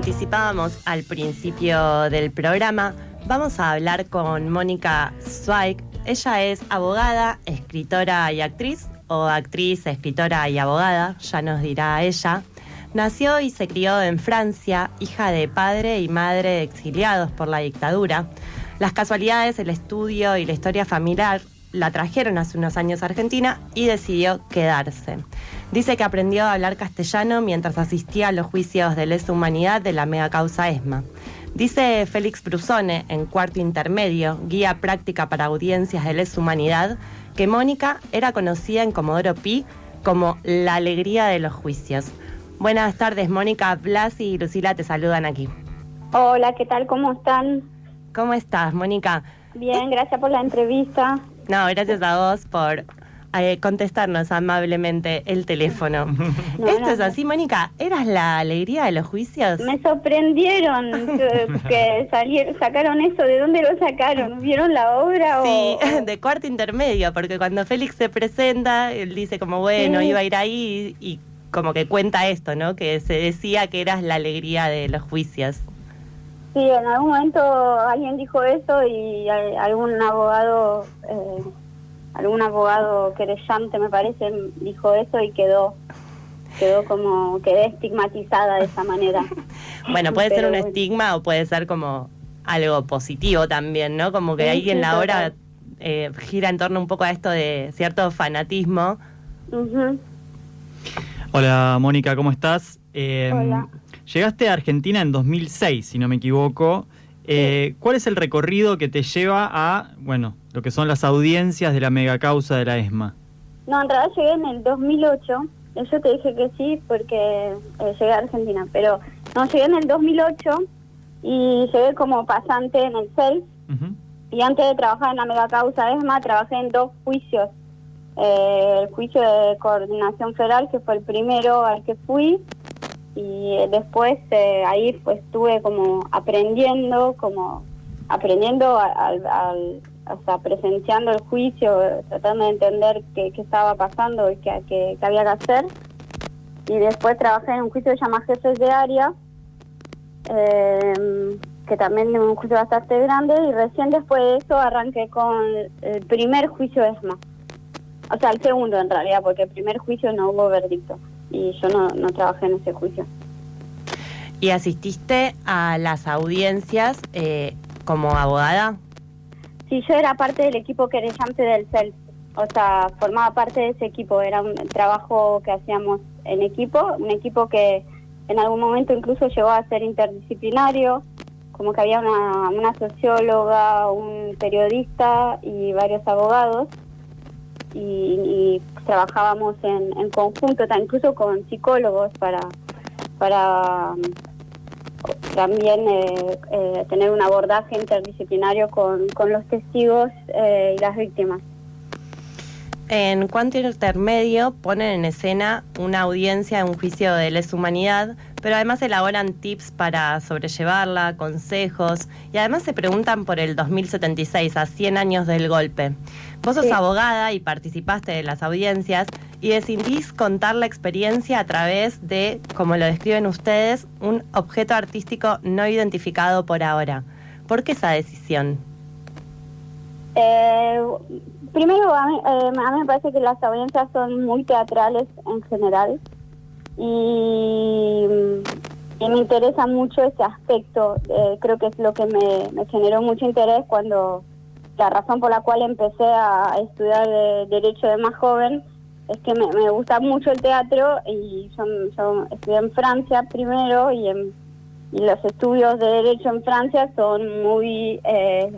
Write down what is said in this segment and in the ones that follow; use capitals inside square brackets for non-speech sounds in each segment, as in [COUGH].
anticipábamos al principio del programa, vamos a hablar con Mónica Zweig. Ella es abogada, escritora y actriz, o actriz, escritora y abogada, ya nos dirá ella. Nació y se crió en Francia, hija de padre y madre exiliados por la dictadura. Las casualidades, el estudio y la historia familiar la trajeron hace unos años a Argentina y decidió quedarse. Dice que aprendió a hablar castellano mientras asistía a los juicios de lesa humanidad de la mega causa ESMA. Dice Félix Brusone, en cuarto intermedio, guía práctica para audiencias de lesa humanidad, que Mónica era conocida en Comodoro Pi como la alegría de los juicios. Buenas tardes, Mónica. Blas y Lucila te saludan aquí. Hola, ¿qué tal? ¿Cómo están? ¿Cómo estás, Mónica? Bien, gracias por la entrevista. No, gracias a vos por eh, contestarnos amablemente el teléfono. [LAUGHS] Esto es así, Mónica. ¿Eras la alegría de los juicios? Me sorprendieron [LAUGHS] que, salieron, sacaron eso. ¿De dónde lo sacaron? ¿Vieron la obra? Sí, [LAUGHS] de cuarto intermedio, porque cuando Félix se presenta, él dice como, bueno, iba a ir ahí y como que cuenta esto, ¿no? Que se decía que eras la alegría de los juicios. Sí, en algún momento alguien dijo eso y algún abogado, eh, algún abogado querellante me parece, dijo eso y quedó quedó como, quedé estigmatizada de esa manera. [LAUGHS] bueno, puede ser un estigma o puede ser como algo positivo también, ¿no? Como que ahí en la hora eh, gira en torno un poco a esto de cierto fanatismo. Hola Mónica, ¿cómo estás? Em, Hola. Llegaste a Argentina en 2006, si no me equivoco. Eh, ¿Cuál es el recorrido que te lleva a, bueno, lo que son las audiencias de la megacausa de la ESMA? No, en realidad llegué en el 2008. Yo te dije que sí porque eh, llegué a Argentina, pero no, llegué en el 2008 y llegué como pasante en el 6. Y antes de trabajar en la megacausa ESMA, trabajé en dos juicios. Eh, el juicio de coordinación federal, que fue el primero al que fui, y después eh, ahí pues estuve como aprendiendo, como aprendiendo al, al, o presenciando el juicio, tratando de entender qué, qué estaba pasando y qué, qué, había que hacer. Y después trabajé en un juicio que se llama Jefes de Área, eh, que también es un juicio bastante grande, y recién después de eso arranqué con el primer juicio ESMA. O sea, el segundo en realidad, porque el primer juicio no hubo verdicto y yo no, no trabajé en ese juicio. ¿Y asististe a las audiencias eh, como abogada? Sí, yo era parte del equipo querellante del CEL, o sea, formaba parte de ese equipo, era un trabajo que hacíamos en equipo, un equipo que en algún momento incluso llegó a ser interdisciplinario, como que había una, una socióloga, un periodista y varios abogados y, trabajábamos en, en, conjunto, incluso con psicólogos para, para también eh, eh, tener un abordaje interdisciplinario con, con los testigos eh, y las víctimas. En cuanto intermedio ponen en escena una audiencia de un juicio de lesa humanidad, pero además elaboran tips para sobrellevarla, consejos y además se preguntan por el 2076, a 100 años del golpe. Vos sos abogada y participaste de las audiencias y decidís contar la experiencia a través de, como lo describen ustedes, un objeto artístico no identificado por ahora. ¿Por qué esa decisión? Eh, primero, a mí, eh, a mí me parece que las audiencias son muy teatrales en general y, me interesa mucho ese aspecto. Eh, creo que es lo que me, generó mucho interés cuando la razón por la cual empecé a estudiar Derecho de más joven es que me, gusta mucho el teatro y yo, estudié en Francia primero y, y los estudios de Derecho en Francia son muy... Eh,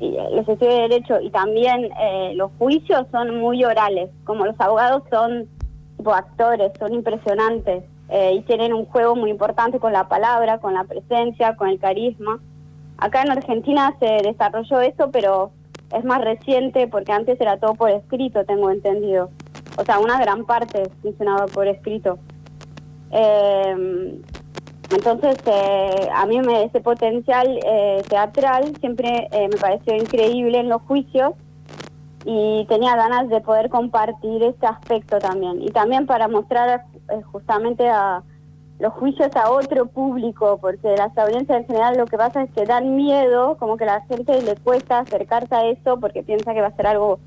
los estudios de Derecho y también eh, los juicios son muy orales, como los abogados son tipo actores, son impresionantes eh, y tienen un juego muy importante con la palabra, con la presencia, con el carisma. Acá en Argentina se desarrolló eso, pero es más reciente porque antes era todo por escrito, tengo entendido. O sea, una gran parte funcionaba por escrito. Eh, entonces, eh, a mí me, ese potencial eh, teatral siempre me pareció increíble en los juicios y tenía ganas de poder compartir este aspecto también. Y también para mostrar justamente a, los juicios a otro público, porque las audiencias en general lo que pasa es que dan miedo, como que a la gente le cuesta acercarse a eso porque piensa que va a ser algo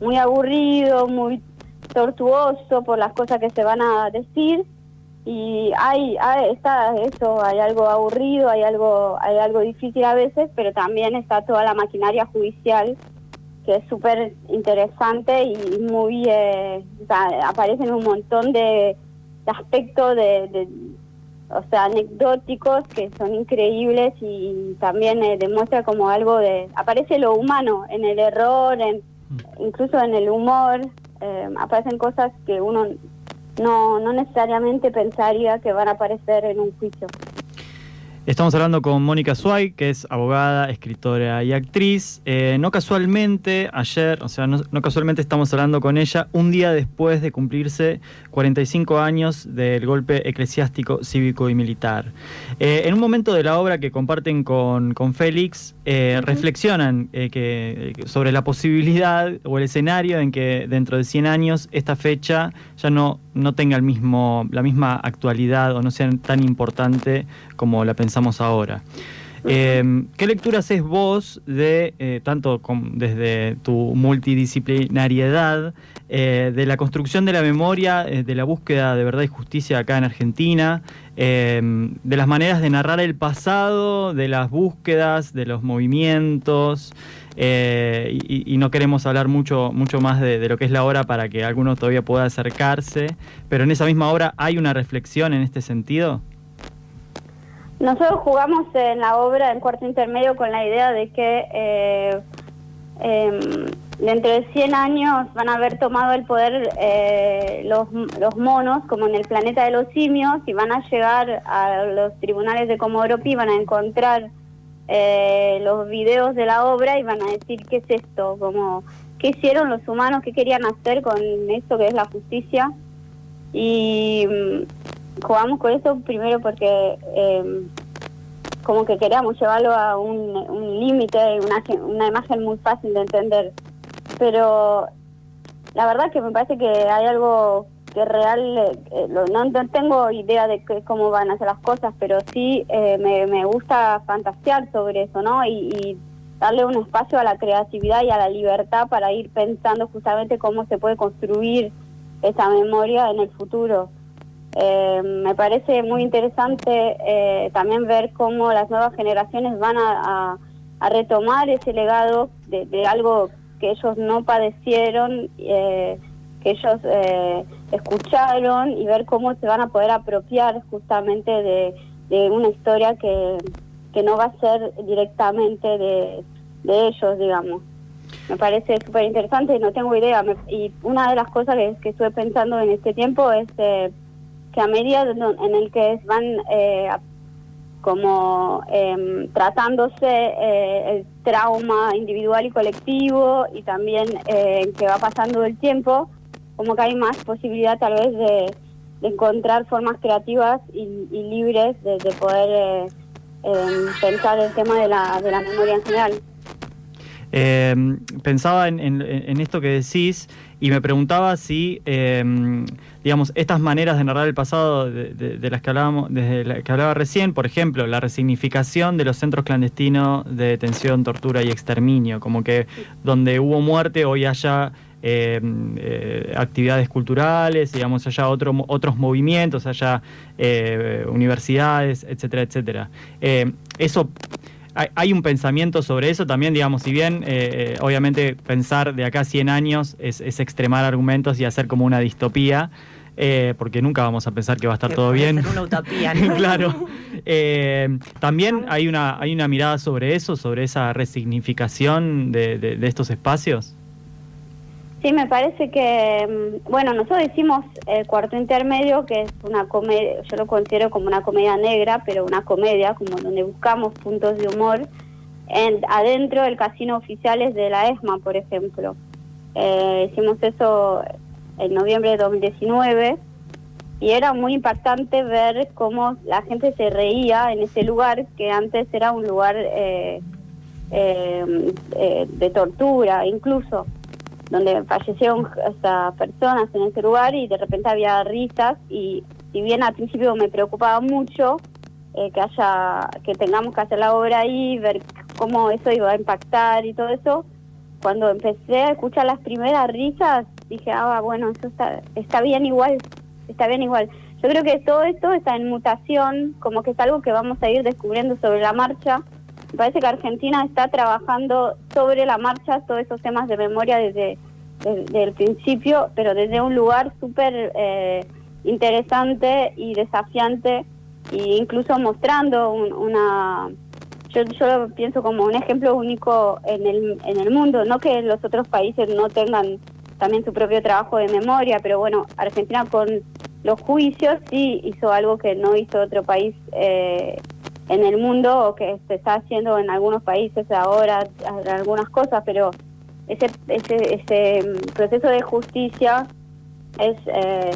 muy aburrido, muy tortuoso por las cosas que se van a decir y hay, hay está eso, hay algo aburrido, hay algo hay algo difícil a veces, pero también está toda la maquinaria judicial que es súper interesante y muy eh, aparecen un montón de, aspectos de, o sea anecdóticos que son increíbles y también eh, demuestra como algo de aparece lo humano en el error en mm. incluso en el humor eh, aparecen cosas que uno no, no necesariamente pensaría que van a aparecer en un juicio. Estamos hablando con Mónica Suay, que es abogada, escritora y actriz. Eh, no casualmente, ayer, o sea, no, casualmente estamos hablando con ella un día después de cumplirse 45 años del golpe eclesiástico, cívico y militar. Eh, en un momento de la obra que comparten con, con Félix, eh, reflexionan que, sobre la posibilidad o el escenario en que dentro de 100 años esta fecha ya no, no tenga el mismo, la misma actualidad o no sea tan importante como la pensamos ahora. Eh, ¿Qué lectura haces vos de, eh, tanto desde tu multidisciplinariedad, eh, de la construcción de la memoria, de la búsqueda de verdad y justicia acá en Argentina, de las maneras de narrar el pasado, de las búsquedas, de los movimientos? Y, no queremos hablar mucho, mucho más de, de, lo que es la obra para que alguno todavía pueda acercarse, pero en esa misma obra hay una reflexión en este sentido. Nosotros jugamos en la obra en cuarto intermedio con la idea de que eh, em, dentro de 100 años van a haber tomado el poder eh, los, los, monos, como en el planeta de los simios, y van a llegar a los tribunales de Comodoro Pi, van a encontrar eh, los videos de la obra y van a decir qué es esto, como qué hicieron los humanos, qué querían hacer con esto que es la justicia. Y jugamos con eso primero porque eh, como que queríamos llevarlo a un, límite, una, una imagen muy fácil de entender. Pero la verdad que me parece que hay algo que real, eh, no, tengo idea de cómo van a ser las cosas, pero sí eh, me, me, gusta fantasear sobre eso, ¿no? Y, darle un espacio a la creatividad y a la libertad para ir pensando justamente cómo se puede construir esa memoria en el futuro. Eh, me parece muy interesante eh, también ver cómo las nuevas generaciones van a, retomar ese legado de, algo que ellos no padecieron, eh, que ellos escucharon y ver cómo se van a poder apropiar justamente de, una historia que, que, no va a ser directamente de, ellos, digamos. Me parece súper interesante no tengo idea. y una de las cosas que, que estuve pensando en este tiempo es que a medida en el que van eh, como em, tratándose eh, el trauma individual y colectivo y también eh, que va pasando el tiempo, como que hay más posibilidad tal vez de, encontrar formas creativas y, libres de, poder em, pensar el tema de la, de la memoria en general. Em, pensaba en, esto que decís y me preguntaba si digamos, estas maneras de narrar el pasado de, las que hablábamos, desde la que hablaba recién, por ejemplo, la resignificación de los centros clandestinos de detención, tortura y exterminio, como que donde hubo muerte hoy haya eh, eh, actividades culturales, digamos, haya otro, otros movimientos, haya eh, universidades, etcétera, etcétera. eso hay, un pensamiento sobre eso también, digamos, si bien obviamente pensar de acá a 100 años es, es, extremar argumentos y hacer como una distopía, eh, porque nunca vamos a pensar que va a estar todo bien. una utopía, [LAUGHS] claro. Eh, también hay una, hay una mirada sobre eso, sobre esa resignificación de, estos espacios. Sí, me parece que, mm, bueno, nosotros decimos el Cuarto Intermedio, que es una comedia, yo lo considero como una comedia negra, pero una comedia, como donde buscamos puntos de humor, en, adentro del casino oficiales de la ESMA, por ejemplo. Eh, hicimos eso en noviembre de 2019 y era muy impactante ver cómo la gente se reía en ese lugar que antes era un lugar eh, eh, eh, de tortura incluso donde fallecieron hasta personas en ese lugar y de repente había risas y, si bien al principio me preocupaba mucho eh, que haya, que tengamos que hacer la obra ahí, ver cómo eso iba a impactar y todo eso, cuando empecé a escuchar las primeras risas, dije, ah, bueno, eso está, está bien igual, está bien igual. Yo creo que todo esto está en mutación, como que es algo que vamos a ir descubriendo sobre la marcha. Me parece que Argentina está trabajando sobre la marcha todos esos temas de memoria desde, el principio, pero desde un lugar súper eh, interesante y desafiante, e incluso mostrando una... Yo, yo lo pienso como un ejemplo único en el, en el mundo, no que los otros países no tengan también su propio trabajo de memoria, pero bueno, Argentina con los juicios sí hizo algo que no hizo otro país eh, en el mundo o que se está haciendo en algunos países ahora, algunas cosas, pero ese, ese, ese mm, proceso de justicia es eh,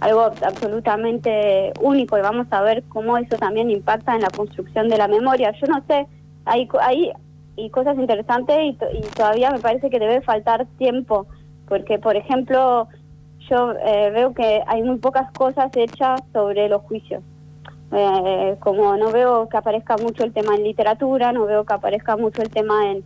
algo absolutamente único y vamos a ver cómo eso también impacta en la construcción de la memoria. Yo no sé, hay, hay y cosas interesantes y, todavía me parece que debe faltar tiempo porque por ejemplo yo eh, veo que hay muy pocas cosas hechas sobre los juicios. Eh, como no veo que aparezca mucho el tema en literatura, no veo que aparezca mucho el tema en,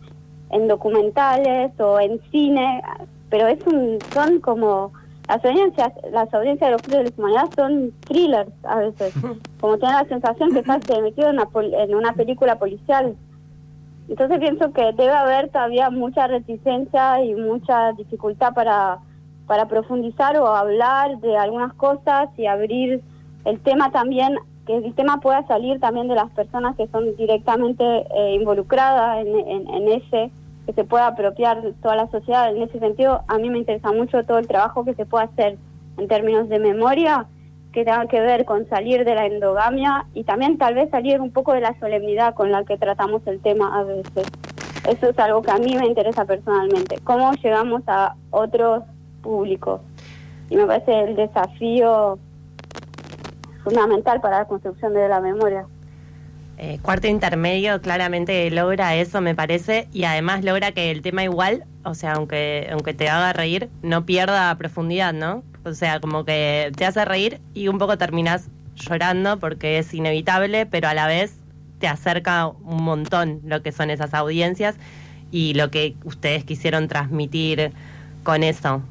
en documentales o en cine, pero es un, son como las audiencias, las audiencias de los juicios de la humanidad son thrillers a veces, [LAUGHS] como tiene la sensación que estás metido en una, en una película policial. Entonces pienso que debe haber todavía mucha reticencia y mucha dificultad para, para profundizar o hablar de algunas cosas y abrir el tema también, que el tema pueda salir también de las personas que son directamente eh, involucradas en, en, ese, que se pueda apropiar toda la sociedad. En ese sentido, a mí me interesa mucho todo el trabajo que se puede hacer en términos de memoria que tenga que ver con salir de la endogamia y también tal vez salir un poco de la solemnidad con la que tratamos el tema a veces. Eso es algo que a mí me interesa personalmente, cómo llegamos a otros públicos. Y me parece el desafío fundamental para la construcción de la memoria. Eh, cuarto intermedio claramente logra eso, me parece, y además logra que el tema igual, o sea, aunque, aunque te haga reír, no pierda profundidad, ¿no? O sea, como que te hace reír y un poco terminas llorando porque es inevitable, pero a la vez te acerca un montón lo que son esas audiencias y lo que ustedes quisieron transmitir con eso.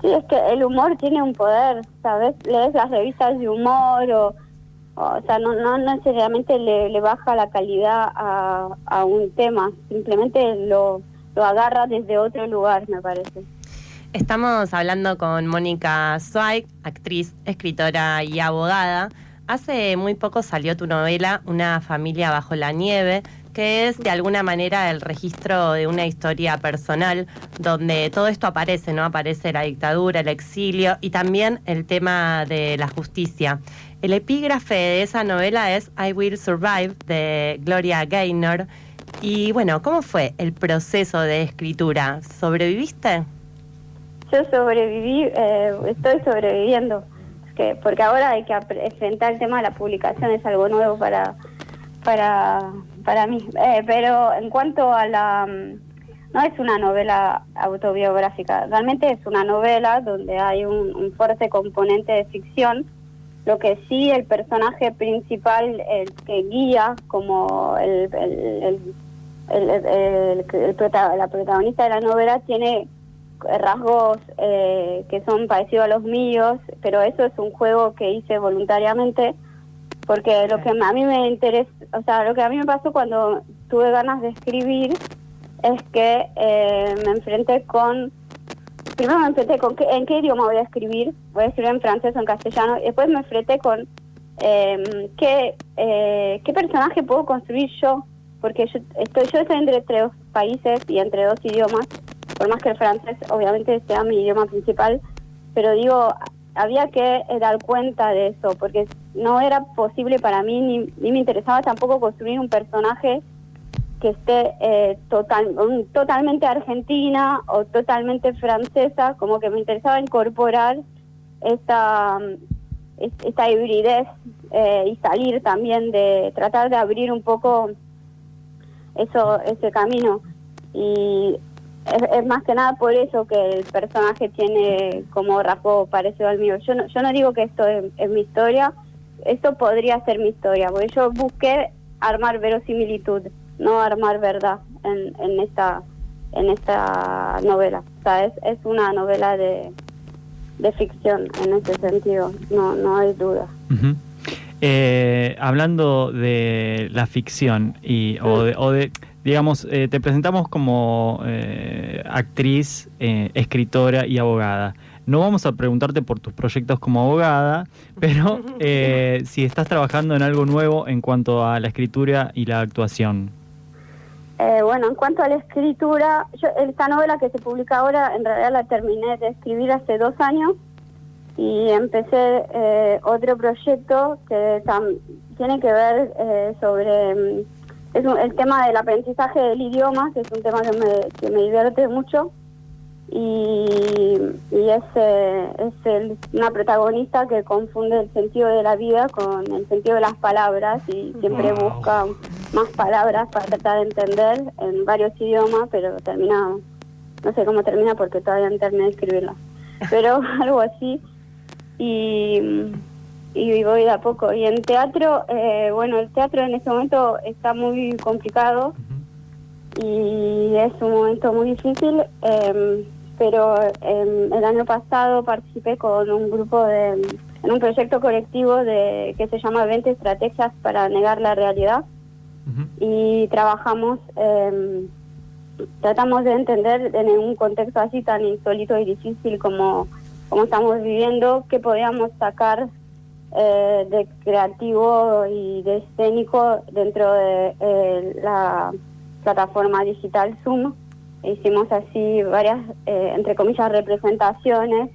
Sí, es que el humor tiene un poder, ¿sabes? Lees las revistas de humor o, o, sea, no, no necesariamente le, baja la calidad a, a un tema, simplemente lo, lo agarra desde otro lugar, me parece. Estamos hablando con Mónica Zweig, actriz, escritora y abogada. Hace muy poco salió tu novela Una familia bajo la nieve, que es de alguna manera el registro de una historia personal donde todo esto aparece, ¿no? Aparece la dictadura, el exilio y también el tema de la justicia. El epígrafe de esa novela es I Will Survive de Gloria Gaynor. Y bueno, ¿cómo fue el proceso de escritura? ¿Sobreviviste? yo sobreviví, eh, estoy sobreviviendo, que, porque ahora hay que enfrentar el tema de la publicación, es algo nuevo para, para, para mí. Eh, pero en cuanto a la... Mm, no es una novela autobiográfica, realmente es una novela donde hay un, fuerte componente de ficción, lo que sí el personaje principal, el que guía como el, el, la protagonista de la novela, tiene rasgos eh, que son parecidos a los míos, pero eso es un juego que hice voluntariamente porque lo que a mí me interesa, o sea, lo que a mí me pasó cuando tuve ganas de escribir es que eh, me enfrenté con, primero me enfrenté con qué, en qué idioma voy a escribir, voy a escribir en francés o en castellano, y después me enfrenté con em, qué, eh, qué personaje puedo construir yo, porque yo estoy, yo estoy entre tres países y entre dos idiomas, por más que el francés obviamente sea mi idioma principal, pero digo, había que dar cuenta de eso, porque no era posible para mí, ni, me interesaba tampoco construir un personaje que esté eh, total, totalmente argentina o totalmente francesa, como que me interesaba incorporar esta, esta hibridez eh, y salir también de tratar de abrir un poco eso ese camino y es, más que nada por eso que el personaje tiene como rasgo parecido al mío. Yo no, yo no digo que esto es, mi historia, esto podría ser mi historia, porque yo busqué armar verosimilitud, no armar verdad en, en esta en esta novela. O sea, es, es una novela de, de ficción en ese sentido, no, no hay duda. Eh, hablando de la ficción y o, de, digamos, eh, te presentamos como eh, actriz, escritora y abogada. No vamos a preguntarte por tus proyectos como abogada, pero [LAUGHS] si estás trabajando en algo nuevo en cuanto a la escritura y la actuación. bueno, en cuanto a la escritura, yo, esta novela que se publica ahora, en realidad la terminé de escribir hace dos años y empecé eh, otro proyecto que tiene que ver eh, sobre mm, es el tema del aprendizaje del idioma, que es un tema que me, que me divierte mucho. Y, y es, eh, es una protagonista que confunde el sentido de la vida con el sentido de las palabras y siempre busca más palabras para tratar de entender en varios idiomas, pero termina, no sé cómo termina porque todavía no terminé de escribirla, pero [LAUGHS] algo así. Y, y voy de a poco. Y en teatro, eh, bueno, el teatro en este momento está muy complicado y es un momento muy difícil, em, pero em, el año pasado participé con un grupo de, en un proyecto colectivo de que se llama 20 estrategias para negar la realidad y trabajamos, em, tratamos de entender en un contexto así tan insólito y difícil como cómo estamos viviendo, qué podíamos sacar eh, de creativo y de escénico dentro de eh, la plataforma digital Zoom. Hicimos así varias, eh, entre comillas, representaciones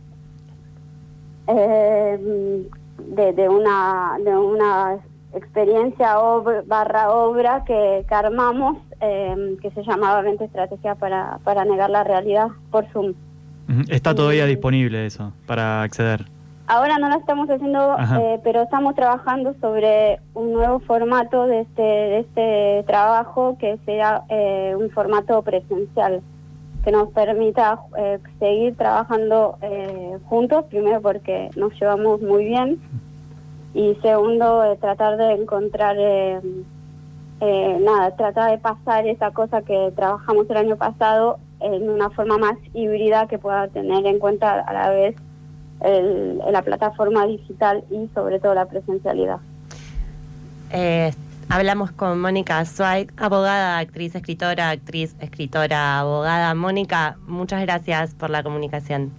de, una, de una experiencia barra obra que, que armamos que se llamaba 20 estrategias para, para negar la realidad por Zoom. Está todavía disponible eso para acceder. Ahora no lo estamos haciendo, eh, pero estamos trabajando sobre un nuevo formato de este, de este trabajo que sea eh, un formato presencial que nos permita eh, seguir trabajando juntos, primero porque nos llevamos muy bien y segundo tratar de encontrar, nada, tratar de pasar esa cosa que trabajamos el año pasado en una forma más híbrida que pueda tener en cuenta a la vez la plataforma digital y sobre todo la presencialidad. Eh, hablamos con Mónica Zweig, abogada, actriz, escritora, actriz, escritora, abogada. Mónica, muchas gracias por la comunicación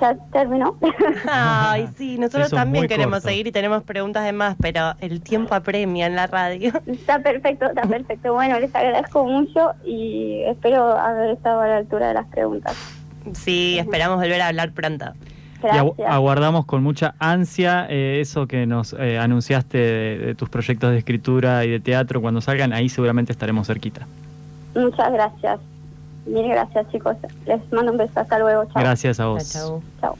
ya terminó. [LAUGHS] Ay, sí, nosotros también queremos seguir y tenemos preguntas de más, pero el tiempo apremia en la radio. Está perfecto, está perfecto. Bueno, les agradezco mucho y espero haber estado a la altura de las preguntas. Sí, esperamos volver a hablar pronto. Y aguardamos con mucha ansia eh, eso que nos eh, anunciaste de tus proyectos de escritura y de teatro. Cuando salgan, ahí seguramente estaremos cerquita. Muchas gracias. Mil gracias, chicos. Les mando un beso. Hasta luego. Chao. Gracias a vos. Chao. Chao.